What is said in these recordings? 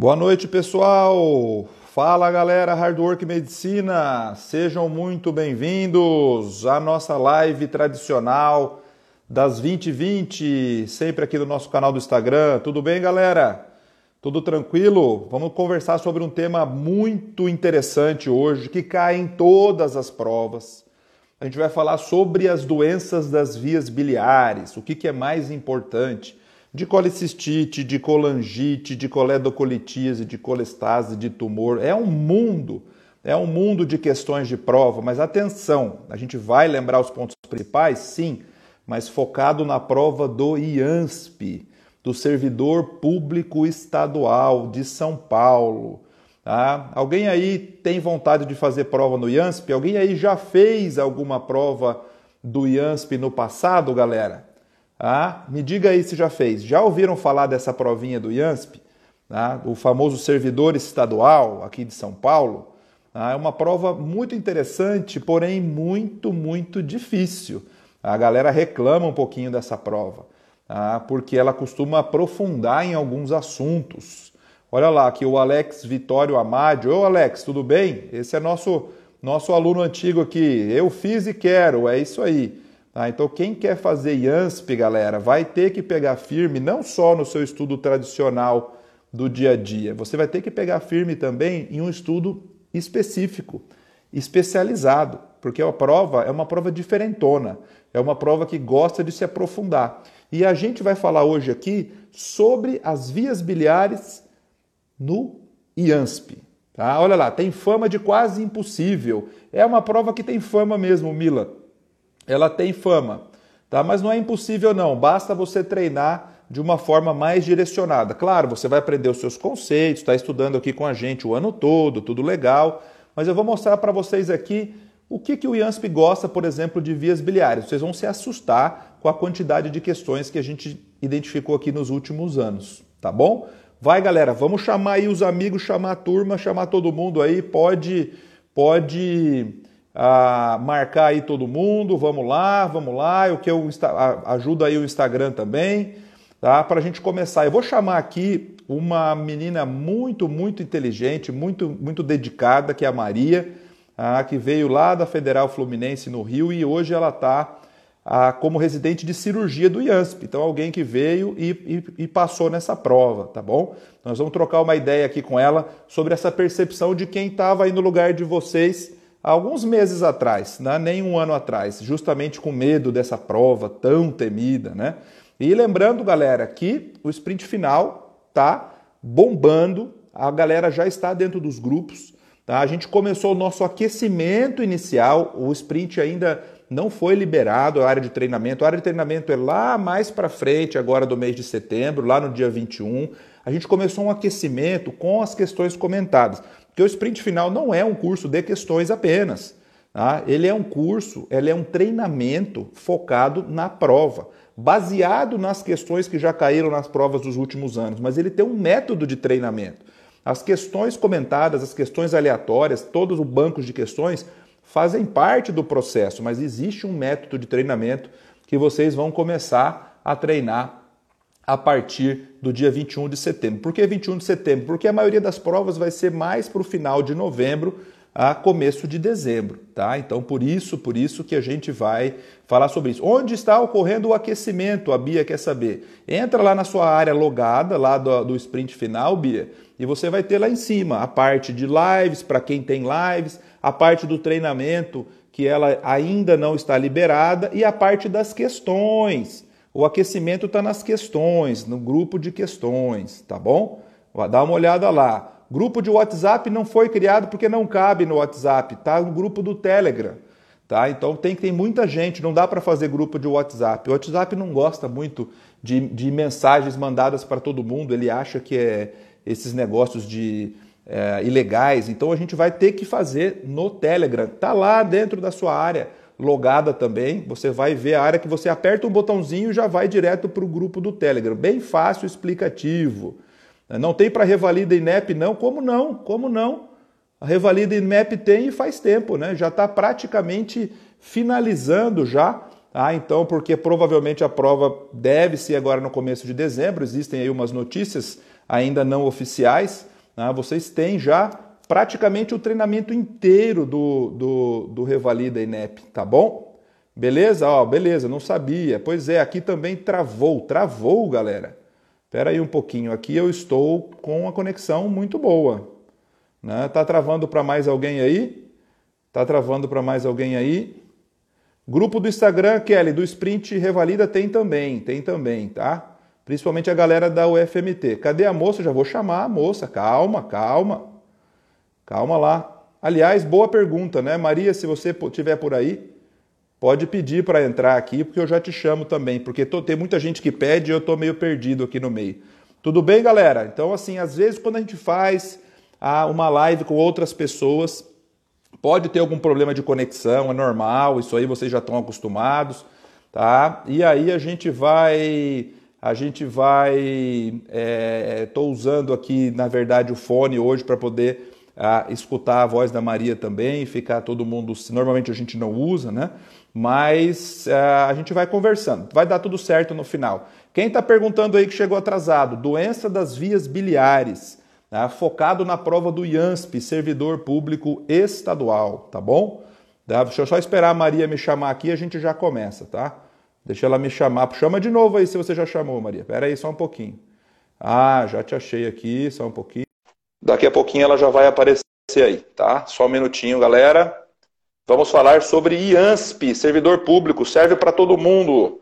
Boa noite, pessoal. Fala, galera Hard Work Medicina. Sejam muito bem-vindos à nossa live tradicional das 2020, sempre aqui no nosso canal do Instagram. Tudo bem, galera? Tudo tranquilo? Vamos conversar sobre um tema muito interessante hoje que cai em todas as provas. A gente vai falar sobre as doenças das vias biliares, o que, que é mais importante de colicistite, de colangite, de coledocolitíase, de colestase, de tumor. É um mundo, é um mundo de questões de prova, mas atenção, a gente vai lembrar os pontos principais, sim, mas focado na prova do IANSP, do Servidor Público Estadual de São Paulo. Tá? Alguém aí tem vontade de fazer prova no IANSP? Alguém aí já fez alguma prova do IANSP no passado, galera? Ah, me diga aí se já fez. Já ouviram falar dessa provinha do IANSP? Ah, o famoso servidor estadual aqui de São Paulo? Ah, é uma prova muito interessante, porém muito, muito difícil. A galera reclama um pouquinho dessa prova, ah, porque ela costuma aprofundar em alguns assuntos. Olha lá, aqui o Alex Vitório Amadio. Ô Alex, tudo bem? Esse é nosso, nosso aluno antigo aqui. Eu fiz e quero, é isso aí. Ah, então, quem quer fazer IANSP, galera, vai ter que pegar firme não só no seu estudo tradicional do dia a dia, você vai ter que pegar firme também em um estudo específico, especializado, porque a prova é uma prova diferentona, é uma prova que gosta de se aprofundar. E a gente vai falar hoje aqui sobre as vias biliares no IANSP. Tá? Olha lá, tem fama de quase impossível. É uma prova que tem fama mesmo, Mila ela tem fama, tá? Mas não é impossível não, basta você treinar de uma forma mais direcionada. Claro, você vai aprender os seus conceitos, está estudando aqui com a gente o ano todo, tudo legal, mas eu vou mostrar para vocês aqui o que, que o IANSP gosta, por exemplo, de vias biliares. Vocês vão se assustar com a quantidade de questões que a gente identificou aqui nos últimos anos, tá bom? Vai, galera, vamos chamar aí os amigos, chamar a turma, chamar todo mundo aí, pode pode a marcar aí todo mundo, vamos lá, vamos lá, o que eu ajuda aí o Instagram também, tá? Para a gente começar. Eu vou chamar aqui uma menina muito, muito inteligente, muito, muito dedicada, que é a Maria, tá? que veio lá da Federal Fluminense no Rio e hoje ela está como residente de cirurgia do IANSP. Então, alguém que veio e, e, e, passou nessa prova, tá bom? Nós vamos trocar uma ideia aqui com ela sobre essa percepção de quem estava aí no lugar de vocês alguns meses atrás, né? nem um ano atrás, justamente com medo dessa prova tão temida. Né? E lembrando, galera, que o sprint final tá bombando, a galera já está dentro dos grupos. Tá? A gente começou o nosso aquecimento inicial, o sprint ainda não foi liberado, a área de treinamento. A área de treinamento é lá mais para frente, agora do mês de setembro, lá no dia 21. A gente começou um aquecimento com as questões comentadas. Porque o sprint final não é um curso de questões apenas. Tá? Ele é um curso, ele é um treinamento focado na prova, baseado nas questões que já caíram nas provas dos últimos anos, mas ele tem um método de treinamento. As questões comentadas, as questões aleatórias, todos os bancos de questões fazem parte do processo, mas existe um método de treinamento que vocês vão começar a treinar a partir do dia 21 de setembro. Por que 21 de setembro? Porque a maioria das provas vai ser mais para o final de novembro a começo de dezembro, tá? Então por isso, por isso que a gente vai falar sobre isso. Onde está ocorrendo o aquecimento? A Bia quer saber. Entra lá na sua área logada, lá do, do sprint final, Bia, e você vai ter lá em cima a parte de lives para quem tem lives, a parte do treinamento que ela ainda não está liberada e a parte das questões. O aquecimento está nas questões, no grupo de questões, tá bom? Dá uma olhada lá. Grupo de WhatsApp não foi criado porque não cabe no WhatsApp, tá no grupo do Telegram. Tá? Então tem que tem muita gente, não dá para fazer grupo de WhatsApp. O WhatsApp não gosta muito de, de mensagens mandadas para todo mundo, ele acha que é esses negócios de é, ilegais. Então a gente vai ter que fazer no Telegram. Tá lá dentro da sua área logada também. Você vai ver a área que você aperta um botãozinho e já vai direto para o grupo do Telegram. Bem fácil, explicativo. Não tem para revalida INEP não? Como não? Como não? A revalida INEP tem e faz tempo, né? Já está praticamente finalizando já. Ah, então, porque provavelmente a prova deve ser agora no começo de dezembro, existem aí umas notícias ainda não oficiais, né? vocês têm já praticamente o treinamento inteiro do, do, do Revalida INEP, tá bom? Beleza? Ó, beleza, não sabia. Pois é, aqui também travou, travou, galera. Espera aí um pouquinho, aqui eu estou com uma conexão muito boa. Né? Tá travando para mais alguém aí? Tá travando para mais alguém aí? Grupo do Instagram, Kelly, do Sprint Revalida tem também, tem também, tá? Principalmente a galera da UFMT. Cadê a moça? Já vou chamar a moça. Calma, calma. Calma lá. Aliás, boa pergunta, né? Maria, se você estiver por aí, pode pedir para entrar aqui, porque eu já te chamo também, porque tô, tem muita gente que pede e eu estou meio perdido aqui no meio. Tudo bem, galera? Então, assim, às vezes quando a gente faz ah, uma live com outras pessoas, pode ter algum problema de conexão, é normal, isso aí vocês já estão acostumados, tá? E aí a gente vai, a gente vai, estou é, usando aqui, na verdade, o fone hoje para poder ah, escutar a voz da Maria também, ficar todo mundo, normalmente a gente não usa, né? mas uh, a gente vai conversando. Vai dar tudo certo no final. Quem está perguntando aí que chegou atrasado, doença das vias biliares, né? focado na prova do IANSP, servidor público estadual, tá bom? Deixa eu só esperar a Maria me chamar aqui e a gente já começa, tá? Deixa ela me chamar. Chama de novo aí se você já chamou, Maria. Espera aí só um pouquinho. Ah, já te achei aqui, só um pouquinho. Daqui a pouquinho ela já vai aparecer aí, tá? Só um minutinho, galera. Vamos falar sobre IANSP, servidor público, serve para todo mundo.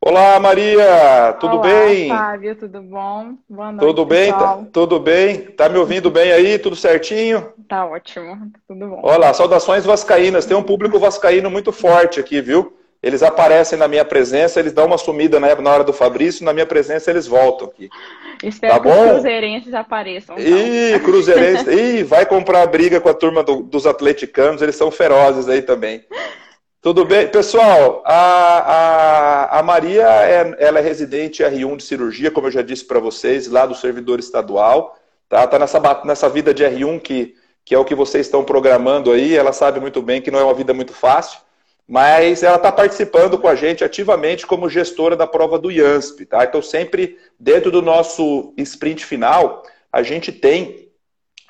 Olá, Maria, tudo Olá, bem? Fábio, tudo bom? Boa noite, Tudo bem? Tá, tudo bem? Tá me ouvindo bem aí? Tudo certinho? Tá ótimo, tudo bom. Olá, saudações vascaínas. Tem um público vascaíno muito forte aqui, viu? Eles aparecem na minha presença, eles dão uma sumida na hora do Fabrício, na minha presença eles voltam aqui. Espero tá que bom? os cruzeirenses apareçam. Então. Ih, cruzeirenses. Ih, vai comprar briga com a turma do, dos atleticanos, eles são ferozes aí também. Tudo bem? Pessoal, a, a, a Maria é, ela é residente R1 de cirurgia, como eu já disse para vocês, lá do servidor estadual. Tá, tá nessa, nessa vida de R1 que, que é o que vocês estão programando aí. Ela sabe muito bem que não é uma vida muito fácil mas ela está participando com a gente ativamente como gestora da prova do IANSP. Tá? Então, sempre dentro do nosso sprint final, a gente tem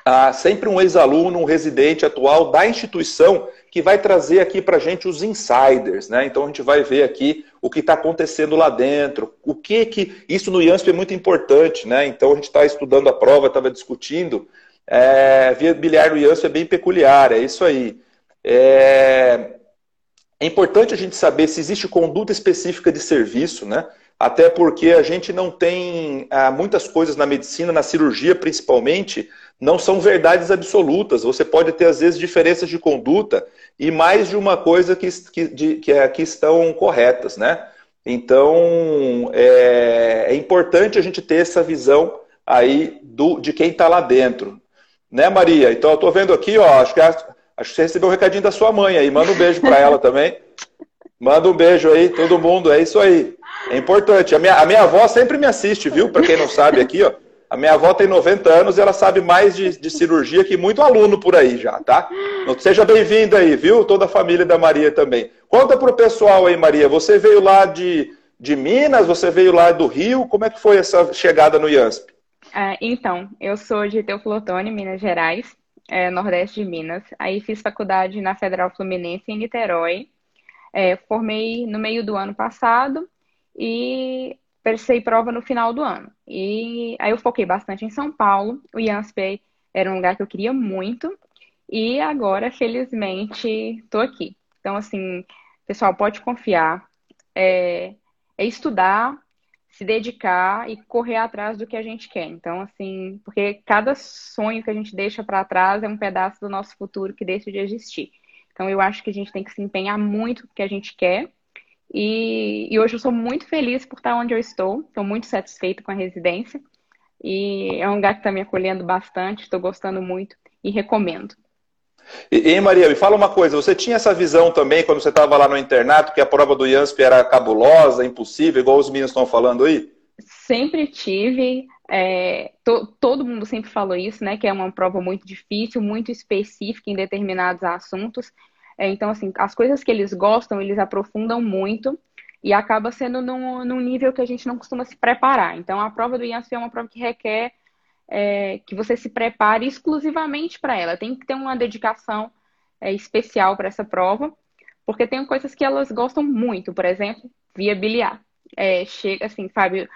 ah, sempre um ex-aluno, um residente atual da instituição que vai trazer aqui para a gente os insiders. Né? Então, a gente vai ver aqui o que está acontecendo lá dentro, o que que. Isso no IANSP é muito importante, né? Então, a gente está estudando a prova, estava discutindo. É, via biliar no IANSP é bem peculiar, é isso aí. É, é importante a gente saber se existe conduta específica de serviço, né? Até porque a gente não tem ah, muitas coisas na medicina, na cirurgia principalmente, não são verdades absolutas. Você pode ter, às vezes, diferenças de conduta e mais de uma coisa que, que, de, que, é, que estão corretas, né? Então, é, é, importante a gente ter essa visão aí do, de quem está lá dentro. Né, Maria? Então, eu estou vendo aqui, ó, acho que a, Acho que você recebeu um recadinho da sua mãe aí. Manda um beijo para ela também. Manda um beijo aí, todo mundo. É isso aí. É importante. A minha, a minha avó sempre me assiste, viu? Para quem não sabe aqui, ó. A minha avó tem 90 anos e ela sabe mais de, de cirurgia que muito aluno por aí já, tá? Seja bem-vinda aí, viu? Toda a família da Maria também. Conta pro pessoal aí, Maria. Você veio lá de, de Minas? Você veio lá do Rio? Como é que foi essa chegada no IANSP? É, então, eu sou de Teoflotone, Minas Gerais é, Nordeste de Minas. Aí fiz faculdade na Federal Fluminense em Niterói. É, formei no meio do ano passado e prestei prova no final do ano. E aí eu foquei bastante em São Paulo. O IANSP era um lugar que eu queria muito. E agora, felizmente, estou aqui. Então, assim, pessoal, pode confiar. É, é estudar, se dedicar e correr atrás do que a gente quer. Então, assim, porque cada sonho que a gente deixa para trás é um pedaço do nosso futuro que deixa de existir. Então, eu acho que a gente tem que se empenhar muito no que a gente quer. E, e hoje eu sou muito feliz por estar onde eu estou. Estou muito satisfeita com a residência. E é um lugar que está me acolhendo bastante. Estou gostando muito e recomendo. E, e, Maria, me fala uma coisa, você tinha essa visão também quando você estava lá no internato, que a prova do IANSP era cabulosa, impossível, igual os meninos estão falando aí? Sempre tive, é, to, todo mundo sempre falou isso, né, que é uma prova muito difícil, muito específica em determinados assuntos. É, então, assim, as coisas que eles gostam, eles aprofundam muito e acaba sendo num, num nível que a gente não costuma se preparar. Então, a prova do IANSP é uma prova que requer é, que você se prepare exclusivamente para ela. Tem que ter uma dedicação é, especial para essa prova, porque tem coisas que elas gostam muito, por exemplo, via biliar. É, chega assim, Fábio,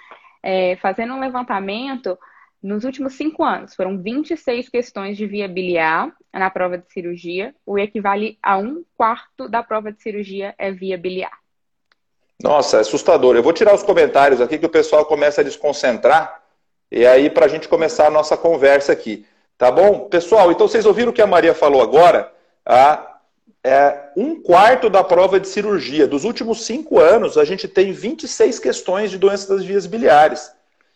é, fazendo um levantamento, nos últimos cinco anos, foram 26 questões de via biliar na prova de cirurgia, o equivale a um quarto da prova de cirurgia é via biliar. Nossa, é assustador. Eu vou tirar os comentários aqui que o pessoal começa a desconcentrar, e aí para a gente começar a nossa conversa aqui. Tá bom? Pessoal, então vocês ouviram o que a Maria falou agora? Ah, é, um quarto da prova de cirurgia. Dos últimos cinco anos, a gente tem 26 questões de doenças das vias biliares.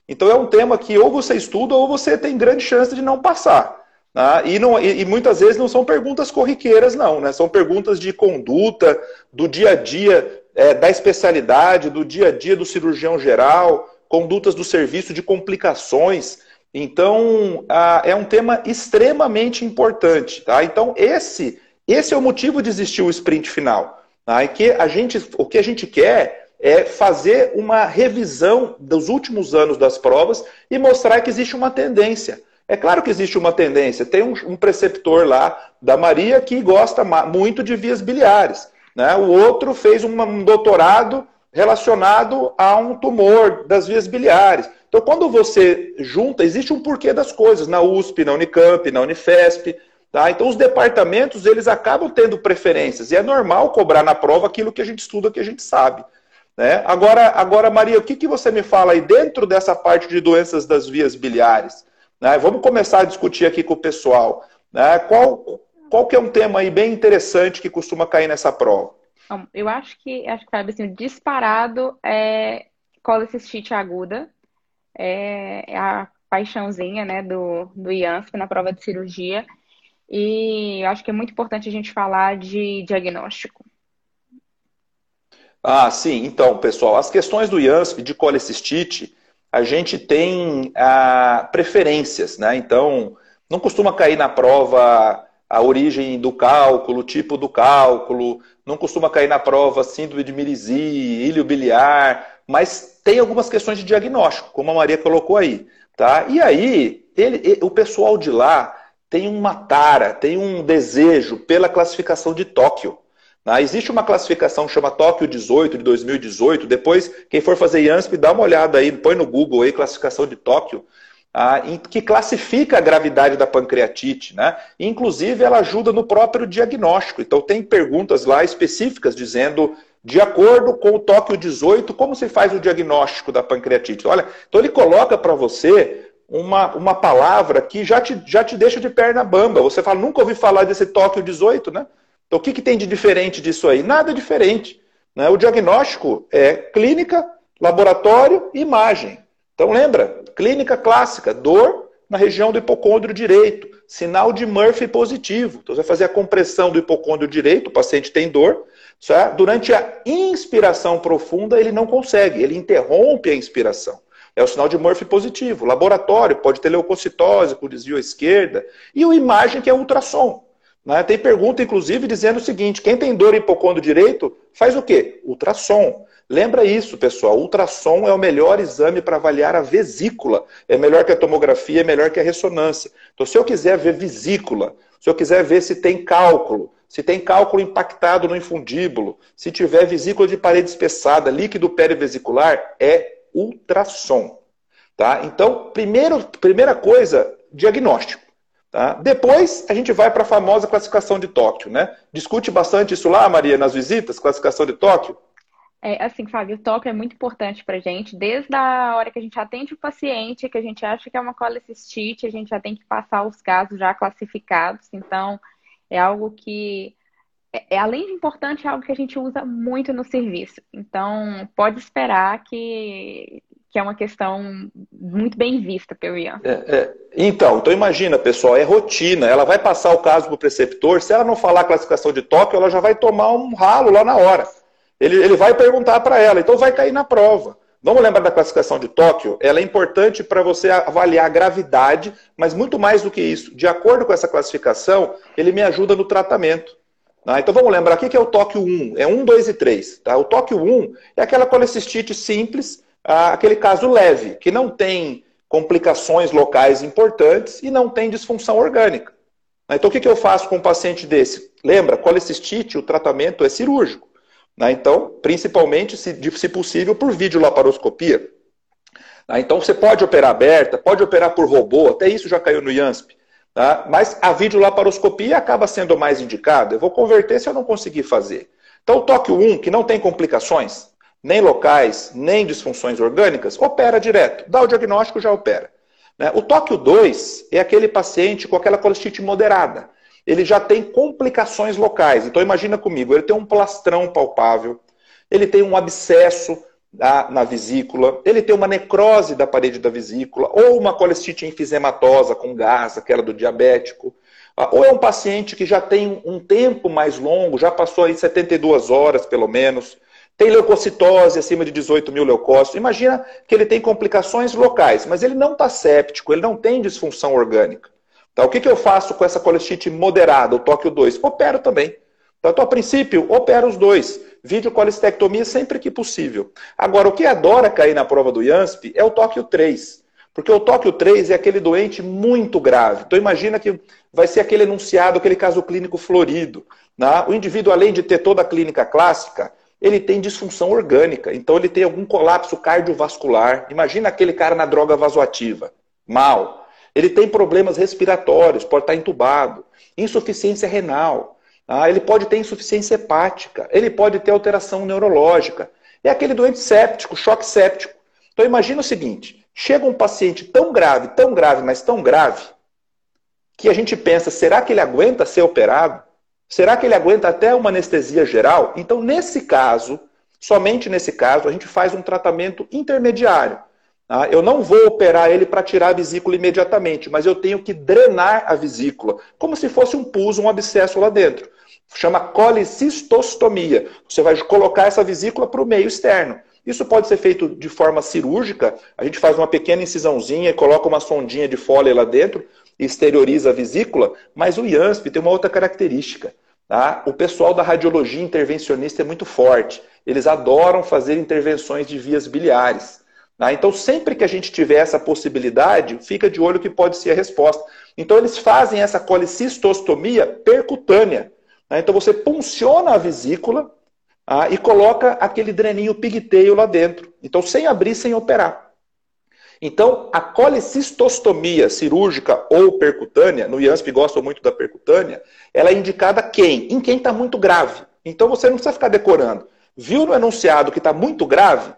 Então é um tema que ou você estuda ou você tem grande chance de não passar. Né? E, não, e, e, muitas vezes não são perguntas corriqueiras, não, né? São perguntas de conduta, do dia a dia, é, da especialidade, do dia a dia do cirurgião geral, condutas do serviço, de complicações. Então, é um tema extremamente importante. Tá? Então, esse, esse é o motivo de existir o sprint final. Tá? E que a gente, o que a gente quer é fazer uma revisão dos últimos anos das provas e mostrar que existe uma tendência. É claro que existe uma tendência. Tem um, um preceptor lá da Maria que gosta muito de vias biliares. Né? O outro fez um doutorado relacionado a um tumor das vias biliares. Então, quando você junta, existe um porquê das coisas na USP, na Unicamp, na Unifesp. Tá? Então, os departamentos eles acabam tendo preferências e é normal cobrar na prova aquilo que a gente estuda, que a gente sabe. Né? Agora, agora, Maria, o que, que você me fala aí dentro dessa parte de doenças das vias biliares? Né? Vamos começar a discutir aqui com o pessoal. Né? Qual, qual que é um tema aí bem interessante que costuma cair nessa prova? Eu acho que, acho que sabe assim, disparado é colecistite aguda, é, é a paixãozinha né, do, do IANSP na prova de cirurgia. E acho que é muito importante a gente falar de diagnóstico. Ah, sim. Então, pessoal, as questões do IANSP de colecistite, a gente tem ah, preferências, né? Então, não costuma cair na prova a origem do cálculo, o tipo do cálculo, não costuma cair na prova síndrome de Mirizi, ilho biliar, mas tem algumas questões de diagnóstico, como a Maria colocou aí. Tá? E aí, ele, o pessoal de lá tem uma tara, tem um desejo pela classificação de Tóquio. Né? Existe uma classificação que chama Tóquio 18 de 2018. Depois, quem for fazer IANSP, dá uma olhada aí, põe no Google aí, classificação de Tóquio, que classifica a gravidade da pancreatite. Né? Inclusive, ela ajuda no próprio diagnóstico. Então, tem perguntas lá específicas dizendo, de acordo com o Tóquio 18, como se faz o diagnóstico da pancreatite. Olha, então ele coloca para você uma, uma palavra que já te, já te deixa de perna bamba. Você fala, nunca ouvi falar desse Tóquio 18, né? Então, o que, que tem de diferente disso aí? Nada diferente. Né? O diagnóstico é clínica, laboratório imagem. Então, lembra? Clínica clássica, dor na região do hipocôndrio direito, sinal de Murphy positivo. Então, você vai fazer a compressão do hipocôndrio direito, o paciente tem dor. Certo? Durante a inspiração profunda, ele não consegue, ele interrompe a inspiração. É o sinal de Murphy positivo. Laboratório, pode ter leucocitose com desvio à esquerda. E o imagem, que é ultrassom. Né? Tem pergunta, inclusive, dizendo o seguinte: quem tem dor hipocôndrio direito faz o quê? Ultrassom. Lembra isso, pessoal. Ultrassom é o melhor exame para avaliar a vesícula. É melhor que a tomografia, é melhor que a ressonância. Então, se eu quiser ver vesícula, se eu quiser ver se tem cálculo, se tem cálculo impactado no infundíbulo, se tiver vesícula de parede espessada, líquido perivesicular, é ultrassom. Tá? Então, primeiro, primeira coisa, diagnóstico. Tá? Depois a gente vai para a famosa classificação de Tóquio. Né? Discute bastante isso lá, Maria, nas visitas, classificação de Tóquio? É, assim, Fábio, o Tóquio é muito importante para gente. Desde a hora que a gente atende o paciente, que a gente acha que é uma colecistite, a gente já tem que passar os casos já classificados. Então, é algo que, é, é, além de importante, é algo que a gente usa muito no serviço. Então, pode esperar que que é uma questão muito bem vista pelo Ian. É, é. Então, então imagina, pessoal, é rotina. Ela vai passar o caso para o preceptor, se ela não falar a classificação de Tóquio, ela já vai tomar um ralo lá na hora. Ele, ele vai perguntar para ela, então vai cair na prova. Vamos lembrar da classificação de Tóquio? Ela é importante para você avaliar a gravidade, mas muito mais do que isso. De acordo com essa classificação, ele me ajuda no tratamento. Tá? Então vamos lembrar, o que é o Tóquio 1? É 1, 2 e 3. Tá? O Tóquio 1 é aquela colecistite simples, aquele caso leve, que não tem complicações locais importantes e não tem disfunção orgânica. Então, o que eu faço com um paciente desse? Lembra, colecistite, o tratamento é cirúrgico. Né? Então, principalmente, se, se possível, por videolaparoscopia. Né? Então, você pode operar aberta, pode operar por robô, até isso já caiu no IANSP. Tá? Mas a videolaparoscopia acaba sendo mais indicada. Eu vou converter se eu não conseguir fazer. Então, o toque 1, que não tem complicações, nem locais, nem disfunções orgânicas, opera direto. Dá o diagnóstico, já opera. Né? O toque 2 é aquele paciente com aquela colestite moderada ele já tem complicações locais. Então imagina comigo, ele tem um plastrão palpável, ele tem um abscesso na, na vesícula, ele tem uma necrose da parede da vesícula, ou uma colestite enfisematosa com gás, aquela do diabético, ah, ou é um paciente que já tem um tempo mais longo, já passou aí 72 horas pelo menos, tem leucocitose acima de 18 mil leucócitos. Imagina que ele tem complicações locais, mas ele não está séptico, ele não tem disfunção orgânica. Tá? O que, que eu faço com essa colestite moderada, o tóquio 2? Opero também. Então, a princípio, opero os dois. Videocolestectomia sempre que possível. Agora, o que adora cair na prova do IANSP é o tóquio 3. Porque o tóquio 3 é aquele doente muito grave. Então, imagina que vai ser aquele enunciado, aquele caso clínico florido. Né? O indivíduo, além de ter toda a clínica clássica, ele tem disfunção orgânica. Então, ele tem algum colapso cardiovascular. Imagina aquele cara na droga vasoativa. Mal. Ele tem problemas respiratórios, pode estar entubado, insuficiência renal, ah, ele pode ter insuficiência hepática, ele pode ter alteração neurológica. É aquele doente séptico, choque séptico. Então imagina o seguinte: chega um paciente tão grave, tão grave, mas tão grave, que a gente pensa, será que ele aguenta ser operado? Será que ele aguenta até uma anestesia geral? Então, nesse caso, somente nesse caso, a gente faz um tratamento intermediário. Tá? Eu não vou operar ele para tirar a vesícula imediatamente, mas eu tenho que drenar a vesícula, como se fosse um pus, um abscesso lá dentro. Chama colicistostomia. Você vai colocar essa vesícula para o meio externo. Isso pode ser feito de forma cirúrgica. A gente faz uma pequena incisãozinha e coloca uma sondinha de fole lá dentro e exterioriza a vesícula. Mas o IANSP tem uma outra característica. Tá? O pessoal da radiologia intervencionista é muito forte. Eles adoram fazer intervenções de vias biliares. Né? Então, sempre que a gente tiver essa possibilidade, fica de olho que pode ser a resposta. Então, eles fazem essa colicistostomia percutânea. Né? Então, você punciona a vesícula ah, e coloca aquele dreninho pigtail lá dentro. Então, sem abrir, sem operar. Então, a colicistostomia cirúrgica ou percutânea, no IANSP gostam muito da percutânea, ela é indicada quem? Em quem está muito grave. Então, você não precisa ficar decorando. Viu no enunciado que está muito grave?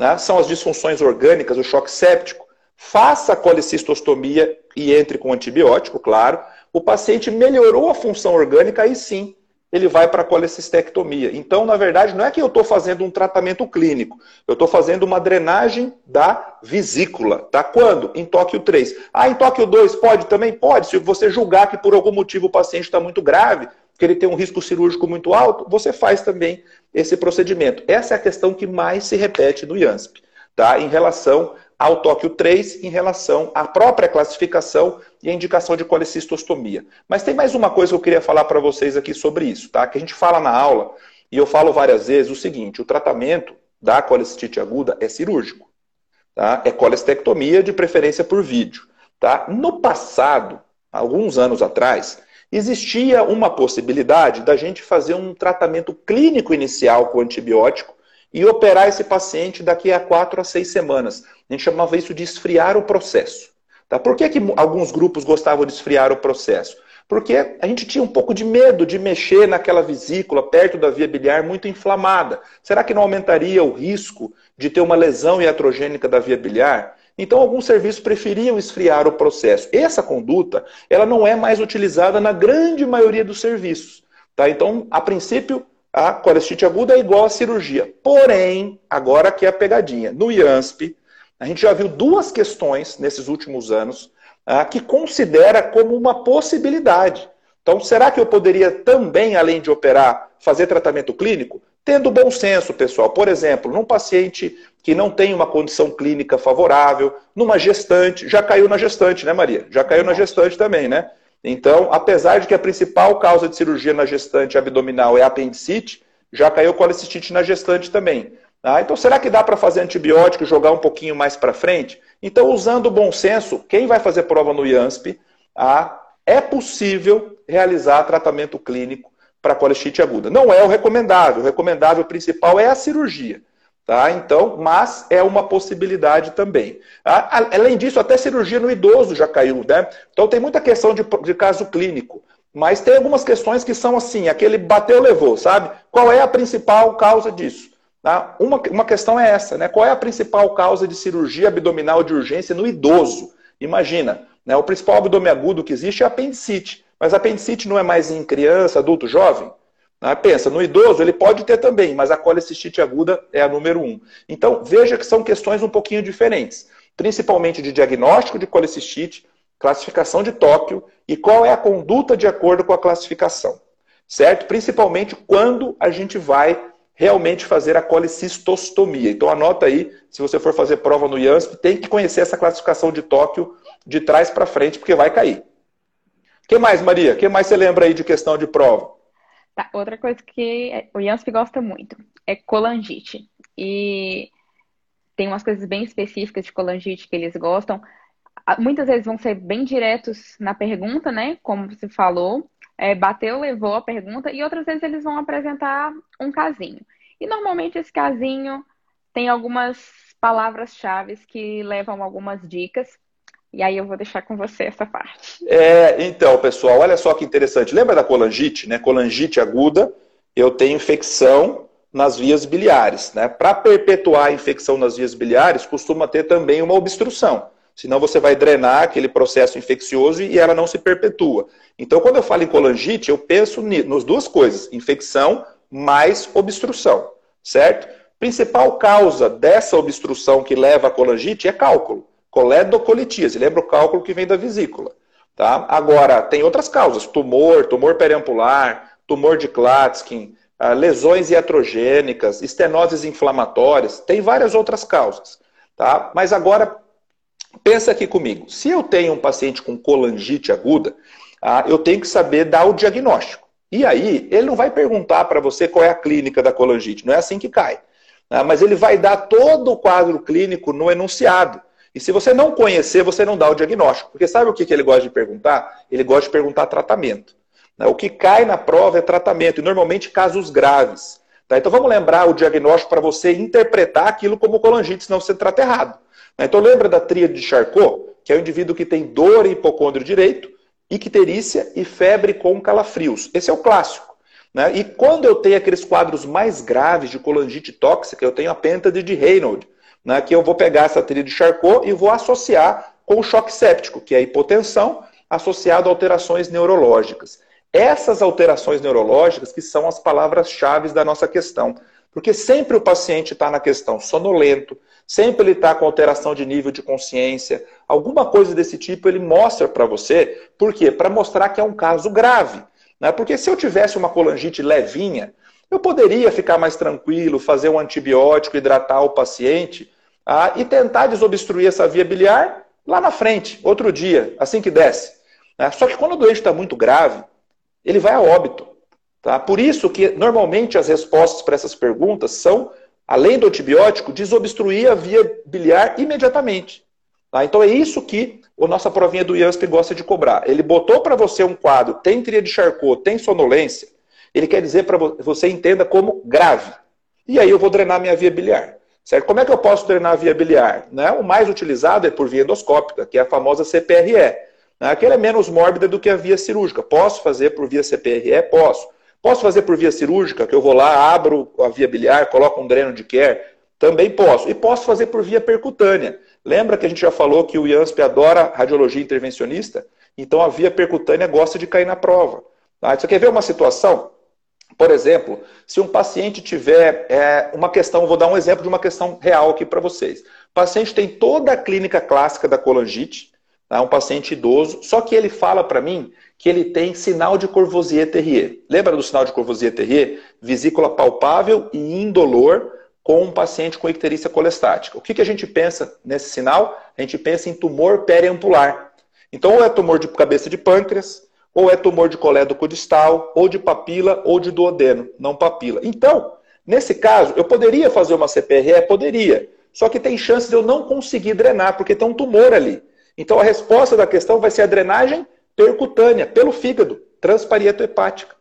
Né, são as disfunções orgânicas, o choque séptico, faça a colicistostomia e entre com antibiótico, claro. O paciente melhorou a função orgânica, aí sim ele vai para a colecistectomia. Então, na verdade, não é que eu estou fazendo um tratamento clínico, eu estou fazendo uma drenagem da vesícula. Tá? Quando? Em Tóquio 3. Ah, em Tóquio 2 pode? Também pode. Se você julgar que por algum motivo o paciente está muito grave, que ele tem um risco cirúrgico muito alto, você faz também esse procedimento. Essa é a questão que mais se repete no IANSP, tá? em relação ao Tóquio 3, em relação à própria classificação e a indicação de colecistostomia. Mas tem mais uma coisa que eu queria falar para vocês aqui sobre isso, tá? que a gente fala na aula, e eu falo várias vezes o seguinte, o tratamento da colecistite aguda é cirúrgico. Tá? É colestectomia, de preferência por vídeo. Tá? No passado, alguns anos atrás, existia uma possibilidade da gente fazer um tratamento clínico inicial com antibiótico e operar esse paciente daqui a quatro a seis semanas. A gente chamava isso de esfriar o processo. Tá? Por que, que alguns grupos gostavam de esfriar o processo? Porque a gente tinha um pouco de medo de mexer naquela vesícula perto da via biliar muito inflamada. Será que não aumentaria o risco de ter uma lesão iatrogênica da via biliar? Então, alguns serviços preferiam esfriar o processo. Essa conduta, ela não é mais utilizada na grande maioria dos serviços. Tá? Então, a princípio, a colestite aguda é igual à cirurgia. Porém, agora que é a pegadinha. No IANSP, a gente já viu duas questões nesses últimos anos ah, que considera como uma possibilidade. Então, será que eu poderia também, além de operar, fazer tratamento clínico? Tendo bom senso, pessoal. Por exemplo, num paciente que não tem uma condição clínica favorável, numa gestante, já caiu na gestante, né, Maria? Já caiu na gestante também, né? Então, apesar de que a principal causa de cirurgia na gestante abdominal é apendicite, já caiu colecistite na gestante também. Ah, então, será que dá para fazer antibiótico e jogar um pouquinho mais para frente? Então, usando o bom senso, quem vai fazer prova no IANSP, ah, é possível realizar tratamento clínico para colestite aguda. Não é o recomendável. O recomendável principal é a cirurgia. Tá? Então, mas é uma possibilidade também. Ah, além disso, até cirurgia no idoso já caiu, né? Então tem muita questão de, de caso clínico. Mas tem algumas questões que são assim, aquele bateu, levou, sabe? Qual é a principal causa disso? Tá? Uma, uma questão é essa, né? Qual é a principal causa de cirurgia abdominal de urgência no idoso? Imagina, né? o principal abdômen agudo que existe é a apendicite. Mas apendicite não é mais em criança, adulto, jovem? Né? Pensa, no idoso ele pode ter também, mas a colecistite aguda é a número um. Então, veja que são questões um pouquinho diferentes, principalmente de diagnóstico de colecistite, classificação de Tóquio e qual é a conduta de acordo com a classificação, certo? Principalmente quando a gente vai realmente fazer a colecistostomia. Então anota aí, se você for fazer prova no IANSP, tem que conhecer essa classificação de Tóquio de trás para frente, porque vai cair. Que mais, Maria? O que mais você lembra aí de questão de prova? Tá, outra coisa que o IANSP gosta muito é colangite. E tem umas coisas bem específicas de colangite que eles gostam. Muitas vezes vão ser bem diretos na pergunta, né? Como você falou é, bateu, levou a pergunta, e outras vezes eles vão apresentar um casinho. E normalmente esse casinho tem algumas palavras-chave que levam algumas dicas. E aí eu vou deixar com você essa parte. É, então, pessoal, olha só que interessante. Lembra da colangite, né? Colangite aguda, eu tenho infecção nas vias biliares, né? Para perpetuar a infecção nas vias biliares, costuma ter também uma obstrução. Senão você vai drenar aquele processo infeccioso e ela não se perpetua. Então, quando eu falo em colangite, eu penso nas duas coisas: infecção mais obstrução, certo? Principal causa dessa obstrução que leva à colangite é cálculo, coledocolitíase. Lembra o cálculo que vem da vesícula. Tá? Agora, tem outras causas: tumor, tumor periampular, tumor de Klatskin, ah, lesões iatrogênicas, estenoses inflamatórias, tem várias outras causas. Tá? Mas agora, pensa aqui comigo: se eu tenho um paciente com colangite aguda, ah, eu tenho que saber dar o diagnóstico. E aí, ele não vai perguntar para você qual é a clínica da colangite, não é assim que cai. Ah, mas ele vai dar todo o quadro clínico no enunciado. E se você não conhecer, você não dá o diagnóstico. Porque sabe o que, ele gosta de perguntar? Ele gosta de perguntar tratamento. Né? O que cai na prova é tratamento, e normalmente casos graves. Tá? Então vamos lembrar o diagnóstico para você interpretar aquilo como colangite, senão você trata errado. Né? Então lembra da tríade de Charcot, que é o indivíduo que tem dor em hipocôndrio direito, icterícia e febre com calafrios. Esse é o clássico. Né? E quando eu tenho aqueles quadros mais graves de colangite tóxica, eu tenho a pêntade de Raynaud, né? que eu vou pegar essa trilha de Charcot e vou associar com o choque séptico, que é a hipotensão associado a alterações neurológicas. Essas alterações neurológicas que são as palavras-chave da nossa questão. Porque sempre o paciente está na questão sonolento, sempre ele está com alteração de nível de consciência, alguma coisa desse tipo ele mostra para você. Por quê? Para mostrar que é um caso grave. Né? Porque se eu tivesse uma colangite levinha, eu poderia ficar mais tranquilo, fazer um antibiótico, hidratar o paciente ah, e tentar desobstruir essa via biliar lá na frente, outro dia, assim que desce. Né? Só que quando o doente está muito grave, ele vai a óbito. Tá? Por isso que normalmente as respostas para essas perguntas são, além do antibiótico, desobstruir a via biliar imediatamente. Tá? Então é isso que a nossa provinha do IASP gosta de cobrar. Ele botou para você um quadro, tem tria de Charcot, tem sonolência, ele quer dizer para você entenda como grave. E aí eu vou drenar minha via biliar. Certo? Como é que eu posso drenar a via biliar? Né? O mais utilizado é por via endoscópica, que é a famosa CPRE. Né? Aquela é menos mórbida do que a via cirúrgica. Posso fazer por via CPRE? Posso. Posso fazer por via cirúrgica, que eu vou lá, abro a via biliar, coloco um dreno de care? Também posso. E posso fazer por via percutânea. Lembra que a gente já falou que o IANSP adora radiologia intervencionista? Então a via percutânea gosta de cair na prova. Tá? Você quer ver uma situação? Por exemplo, se um paciente tiver é, uma questão, vou dar um exemplo de uma questão real aqui para vocês. O paciente tem toda a clínica clássica da colangite, tá? um paciente idoso, só que ele fala para mim que ele tem sinal de Courvoisier-Terrier. Lembra do sinal de Courvoisier-Terrier? Vesícula palpável e indolor com um paciente com icterícia colestática. O que, que a gente pensa nesse sinal? A gente pensa em tumor periampular. Então, ou é tumor de cabeça de pâncreas, ou é tumor de colédoco distal, ou de papila, ou de duodeno, não papila. Então, nesse caso, eu poderia fazer uma CPRE? Poderia. só que tem chance de eu não conseguir drenar, porque tem um tumor ali. Então a resposta da questão vai ser a drenagem percutânea, pelo fígado, transparieto hepática.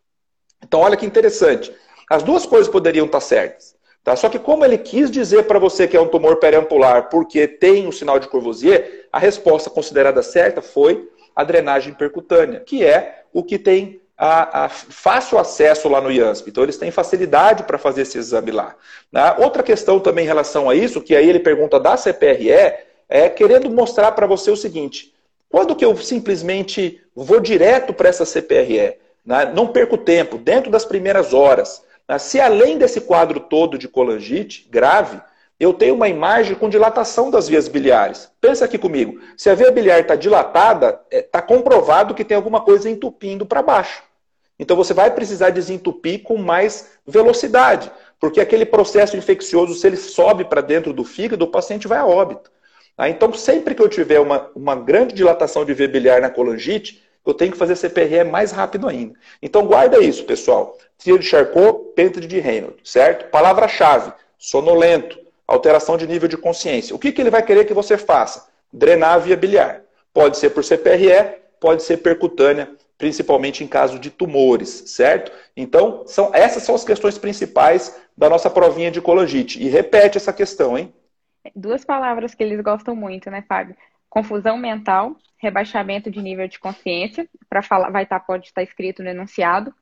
Então olha que interessante. As duas coisas poderiam estar certas. Tá? Só que como ele quis dizer para você que é um tumor periampular porque tem o sinal de Courvoisier, a resposta considerada certa foi a drenagem percutânea, que é o que tem a, a fácil acesso lá no IANSP. Então eles têm facilidade para fazer esse exame lá. Né? Outra questão também em relação a isso, que aí ele pergunta da CPRE, é querendo mostrar para você o seguinte: quando que eu simplesmente vou direto para essa CPRE? Né? Não perco tempo, dentro das primeiras horas. Né? Se além desse quadro todo de colangite grave, eu tenho uma imagem com dilatação das vias biliares. Pensa aqui comigo. Se a via biliar está dilatada, está é, comprovado que tem alguma coisa entupindo para baixo. Então você vai precisar desentupir com mais velocidade, porque aquele processo infeccioso, se ele sobe para dentro do fígado, o paciente vai a óbito. Tá? Então, sempre que eu tiver uma, uma grande dilatação de via biliar na colangite, eu tenho que fazer CPRE mais rápido ainda. Então, guarda isso, pessoal. Trio de Charcot, Pentade de Reynolds, certo? Palavra-chave, sonolento, alteração de nível de consciência. O que, que ele vai querer que você faça? Drenar a via biliar. Pode ser por CPRE, pode ser percutânea, principalmente em caso de tumores, certo? Então, são, essas são as questões principais da nossa provinha de colangite. E repete essa questão, hein? Duas palavras que eles gostam muito, né, Fábio? Confusão mental, rebaixamento de nível de consciência, para falar, vai estar, tá, pode estar escrito no enunciado.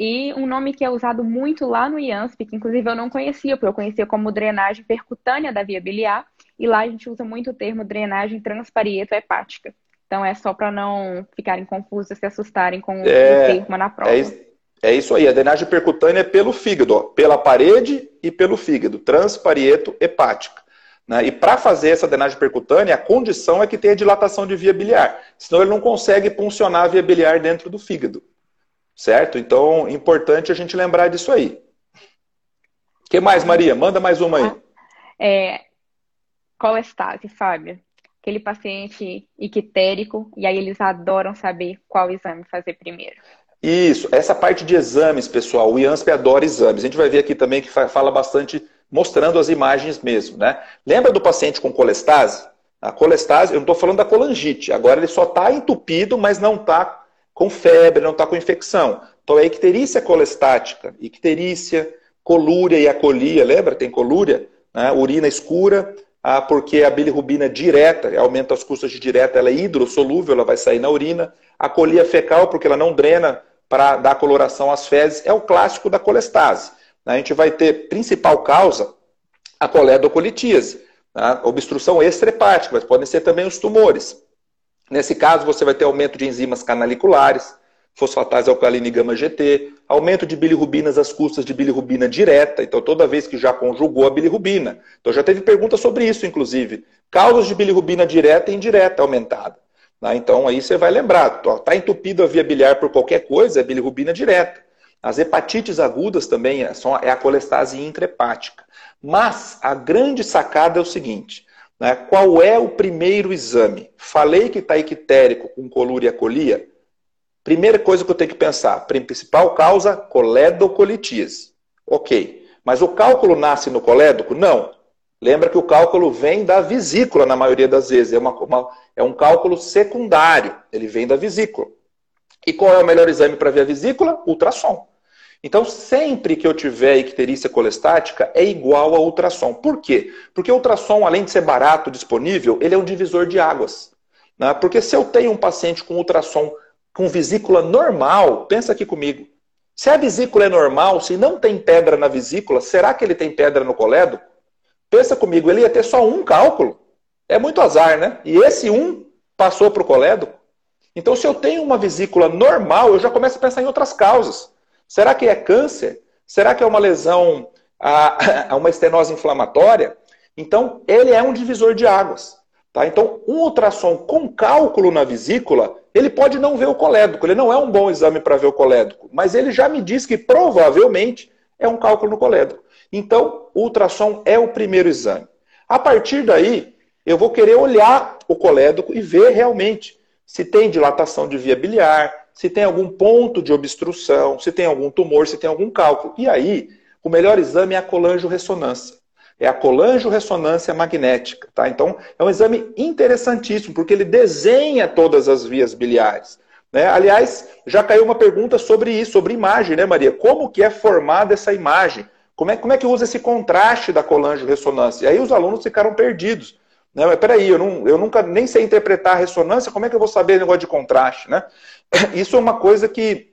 E um nome que é usado muito lá no IANSP, que inclusive eu não conhecia, porque eu conhecia como drenagem percutânea da via biliar, e lá a gente usa muito o termo drenagem transparieto hepática. Então é só para não ficarem confusos, se assustarem com é, o termo na prova. É, é, isso aí, a drenagem percutânea é pelo fígado, ó, pela parede e pelo fígado, transparieto hepática. Né? E para fazer essa drenagem percutânea, a condição é que tenha dilatação de via biliar, senão ele não consegue funcionar a via biliar dentro do fígado. Certo? Então, importante a gente lembrar disso aí. O que mais, Maria? Manda mais uma aí. É, colestase, Fábio aquele paciente ictérico, e aí eles adoram saber qual exame fazer primeiro. Isso, essa parte de exames, pessoal, o IANSP adora exames. A gente vai ver aqui também que fala bastante mostrando as imagens mesmo, né? Lembra do paciente com colestase? A colestase, eu não estou falando da colangite, agora ele só está entupido, mas não está com febre, não está com infecção. Então é icterícia colestática, icterícia, colúria e acolia, lembra? Tem colúria, né? urina escura, ah, porque a bilirrubina direta, aumenta as custas de direta, ela é hidrossolúvel, ela vai sair na urina. A fecal, porque ela não drena para dar coloração às fezes, é o clássico da colestase. A gente vai ter principal causa a coledocolitíase, tá? obstrução extrahepática, mas podem ser também os tumores. Nesse caso, você vai ter aumento de enzimas canaliculares, fosfatase alcalina e gama GT, aumento de bilirrubinas às custas de bilirrubina direta, então toda vez que já conjugou a bilirrubina. Então já teve pergunta sobre isso, inclusive. Causas de bilirrubina direta e indireta aumentada. Né? Então aí você vai lembrar, está entupido a via biliar por qualquer coisa, é bilirrubina direta. As hepatites agudas também é, é a colestase intrahepática. Mas a grande sacada é o seguinte, né? qual é o primeiro exame? Falei que está ictérico com colúria colia? Primeira coisa que eu tenho que pensar, principal causa, coledocolitíase. Ok. Mas o cálculo nasce no colédoco? Não. Lembra que o cálculo vem da vesícula na maioria das vezes. É, uma, uma, é um cálculo secundário. Ele vem da vesícula. E qual é o melhor exame para ver a vesícula? Ultrassom. Então, sempre que eu tiver icterícia colestática, é igual a ultrassom. Por quê? Porque o ultrassom, além de ser barato, disponível, ele é um divisor de águas. Né? Porque se eu tenho um paciente com ultrassom com vesícula normal, pensa aqui comigo. Se a vesícula é normal, se não tem pedra na vesícula, será que ele tem pedra no colédoco? Pensa comigo, ele ia ter só um cálculo. É muito azar, né? E esse um passou para o colédoco. Então, se eu tenho uma vesícula normal, eu já começo a pensar em outras causas. Será que é câncer? Será que é uma lesão, a, a uma estenose inflamatória? Então, ele é um divisor de águas. Tá? Então, um ultrassom com cálculo na vesícula, ele pode não ver o colédoco. Ele não é um bom exame para ver o colédoco, mas ele já me diz que provavelmente é um cálculo no colédoco. Então, o ultrassom é o primeiro exame. A partir daí, eu vou querer olhar o colédoco e ver realmente se tem dilatação de via biliar, se tem algum ponto de obstrução, se tem algum tumor, se tem algum cálculo. E aí, o melhor exame é a colangio-ressonância. É a colangio-ressonância magnética, tá? Então, é um exame interessantíssimo, porque ele desenha todas as vias biliares. Né? Aliás, já caiu uma pergunta sobre isso, sobre imagem, né, Maria? Como que é formada essa imagem? Como é, como é que usa esse contraste da colangio-ressonância? E aí os alunos ficaram perdidos. Né? Mas peraí, eu, não, eu nunca nem sei interpretar a ressonância, como é que eu vou saber o negócio de contraste? Né? Isso é uma coisa que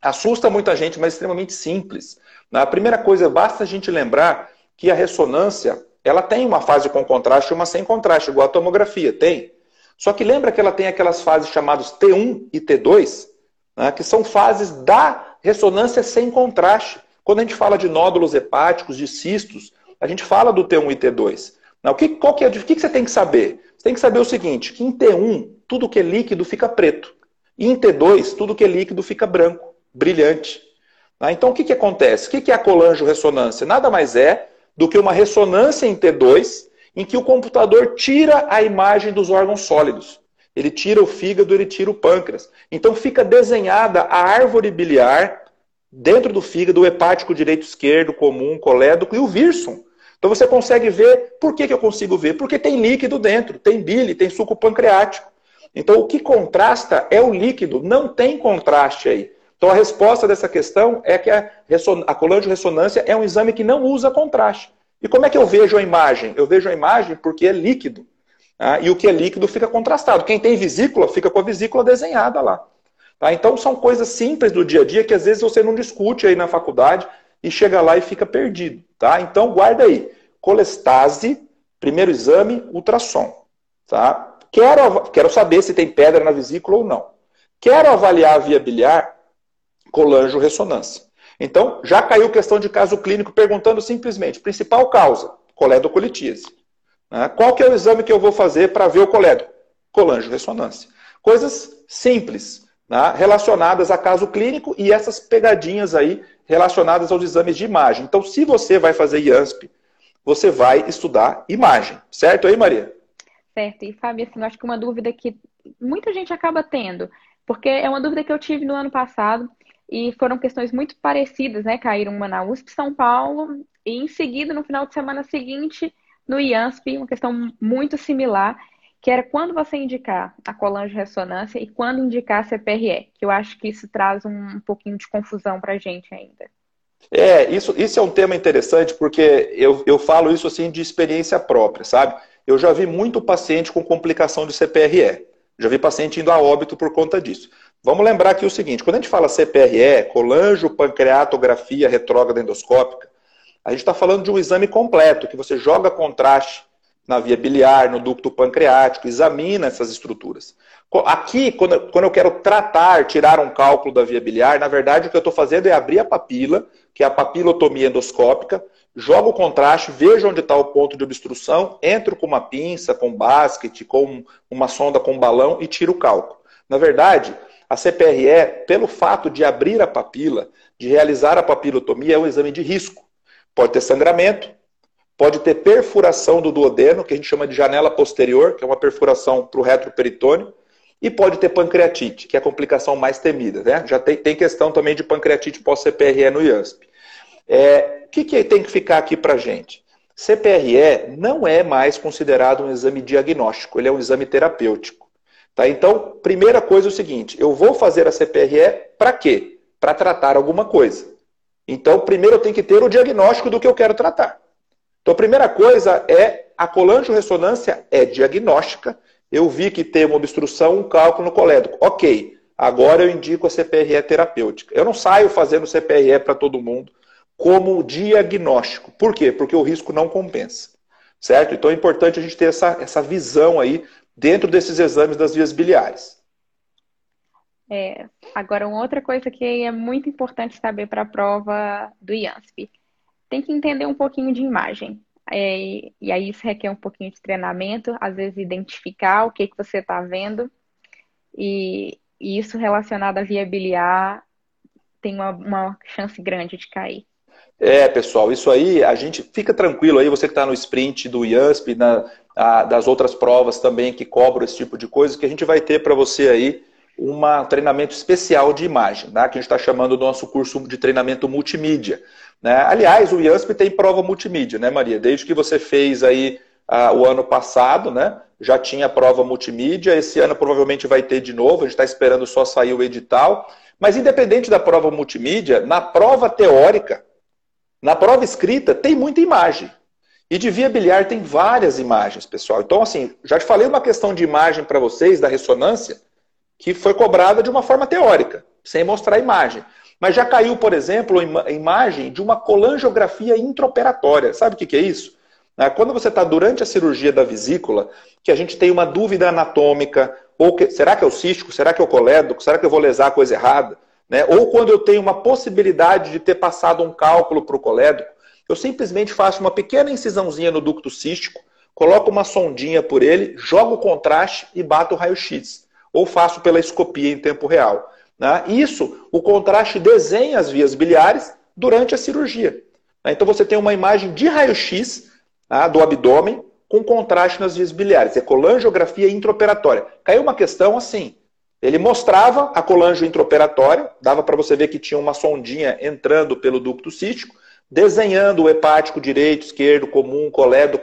assusta muita gente, mas é extremamente simples. A primeira coisa, basta a gente lembrar que a ressonância ela tem uma fase com contraste e uma sem contraste, igual a tomografia, tem. Só que lembra que ela tem aquelas fases chamadas T1 e T2, né, que são fases da ressonância sem contraste. Quando a gente fala de nódulos hepáticos, de cistos, a gente fala do T1 e T2. Não, o, que, qual que é, o que você tem que saber? Você tem que saber o seguinte, que em T1, tudo que é líquido fica preto. E em T2, tudo que é líquido fica branco, brilhante. Ah, então, o que, que acontece? O que, que é a colangio-ressonância? Nada mais é do que uma ressonância em T2 em que o computador tira a imagem dos órgãos sólidos. Ele tira o fígado, ele tira o pâncreas. Então fica desenhada a árvore biliar dentro do fígado, o hepático direito esquerdo, comum, colédoco e o vírsum. Então você consegue ver, por que, que eu consigo ver? Porque tem líquido dentro, tem bile, tem suco pancreático. Então o que contrasta é o líquido, não tem contraste aí. Então a resposta dessa questão é que a, a colangio-ressonância é um exame que não usa contraste. E como é que eu vejo a imagem? Eu vejo a imagem porque é líquido. Tá? E o que é líquido fica contrastado. Quem tem vesícula fica com a vesícula desenhada lá. Tá? Então são coisas simples do dia a dia que às vezes você não discute aí na faculdade e chega lá e fica perdido. Tá? Então guarda aí. Colestase, primeiro exame, ultrassom. Tá? Quero, quero saber se tem pedra na vesícula ou não. Quero avaliar a via biliar, colangio-ressonância. Então, já caiu questão de caso clínico perguntando simplesmente, principal causa, coledocolitíase. Né? Qual que é o exame que eu vou fazer para ver o coledo? Colangio-ressonância. Coisas simples, né? relacionadas a caso clínico e essas pegadinhas aí relacionadas aos exames de imagem. Então, se você vai fazer IANSP, você vai estudar imagem. Certo aí, Maria? Certo. E, Fábio, assim, eu acho que uma dúvida que muita gente acaba tendo, porque é uma dúvida que eu tive no ano passado, e foram questões muito parecidas, né? Caíram uma na USP São Paulo, e em seguida, no final de semana seguinte, no IANSP, uma questão muito similar, que era quando você indicar a colangio-ressonância e quando indicar a CPRE, que eu acho que isso traz um pouquinho de confusão para a gente ainda. É, isso, isso é um tema interessante, porque eu, eu falo isso assim de experiência própria, sabe? Eu já vi muito paciente com complicação de CPRE. Já vi paciente indo a óbito por conta disso. Vamos lembrar aqui o seguinte: quando a gente fala CPRE, colangiopancreatografia retrógrada endoscópica, a gente está falando de um exame completo, que você joga contraste na via biliar, no ducto pancreático, examina essas estruturas. Aqui, quando eu quero tratar, tirar um cálculo da via biliar, na verdade o que eu estou fazendo é abrir a papila, que é a papilotomia endoscópica, jogo o contraste, vejo onde está o ponto de obstrução, entro com uma pinça, com basket, com uma sonda com um balão e tiro o cálculo. Na verdade, a CPRE, pelo fato de abrir a papila, de realizar a papilotomia, é um exame de risco. Pode ter sangramento, pode ter perfuração do duodeno, que a gente chama de janela posterior, que é uma perfuração para o retroperitônio, e pode ter pancreatite, que é a complicação mais temida. Né? Já tem, tem questão também de pancreatite pós-CPRE no IASP. É, o que, que tem que ficar aqui para gente? CPRE não é mais considerado um exame diagnóstico, ele é um exame terapêutico. Tá? Então, primeira coisa é o seguinte: eu vou fazer a CPRE para quê? Para tratar alguma coisa. Então, primeiro eu tenho que ter o diagnóstico do que eu quero tratar. Então, a primeira coisa é a colangio-ressonância é diagnóstica. Eu vi que tem uma obstrução, um cálculo no colédoco. Ok, agora eu indico a CPRE terapêutica. Eu não saio fazendo CPRE para todo mundo como diagnóstico. Por quê? Porque o risco não compensa. Certo? Então é importante a gente ter essa, essa visão aí dentro desses exames das vias biliares. É, agora, uma outra coisa que é muito importante saber para a prova do IANSP. Tem que entender um pouquinho de imagem. É, e aí isso requer um pouquinho de treinamento, às vezes identificar o que, que você está vendo. E, e, isso relacionado à via biliar tem uma, uma chance grande de cair. É, pessoal, isso aí, a gente fica tranquilo aí, você que está no sprint do IASP, na, a, das outras provas também que cobram esse tipo de coisa, que a gente vai ter para você aí um treinamento especial de imagem, tá? que a gente está chamando do nosso curso de treinamento multimídia. Né? Aliás, o IASP tem prova multimídia, né, Maria? Desde que você fez aí uh, o ano passado, né? Já tinha prova multimídia, esse ano provavelmente vai ter de novo, a gente está esperando só sair o edital. Mas independente da prova multimídia, na prova teórica, na prova escrita, tem muita imagem. E de via biliar tem várias imagens, pessoal. Então, assim, já te falei uma questão de imagem para vocês, da ressonância, que foi cobrada de uma forma teórica, sem mostrar a imagem. Mas já caiu, por exemplo, a imagem de uma colangiografia intraoperatória. Sabe o que é isso? É, quando você está durante a cirurgia da vesícula, que a gente tem uma dúvida anatômica, ou que, será que é o cístico, será que é o colédoco, será que eu vou lesar a coisa errada? Né? Ou quando eu tenho uma possibilidade de ter passado um cálculo para o colédoco, eu simplesmente faço uma pequena incisãozinha no ducto cístico, coloco uma sondinha por ele, jogo o contraste e bato o raio-x. Ou faço pela escopia em tempo real. Né? Isso, o contraste desenha as vias biliares durante a cirurgia. Né? Então você tem uma imagem de raio-x tá? do abdômen com contraste nas vias biliares. É colangiografia intraoperatória. Caiu uma questão assim. Ele mostrava a colangio intraoperatória, dava para você ver que tinha uma sondinha entrando pelo ducto cístico, desenhando o hepático direito, esquerdo, comum, colédoco,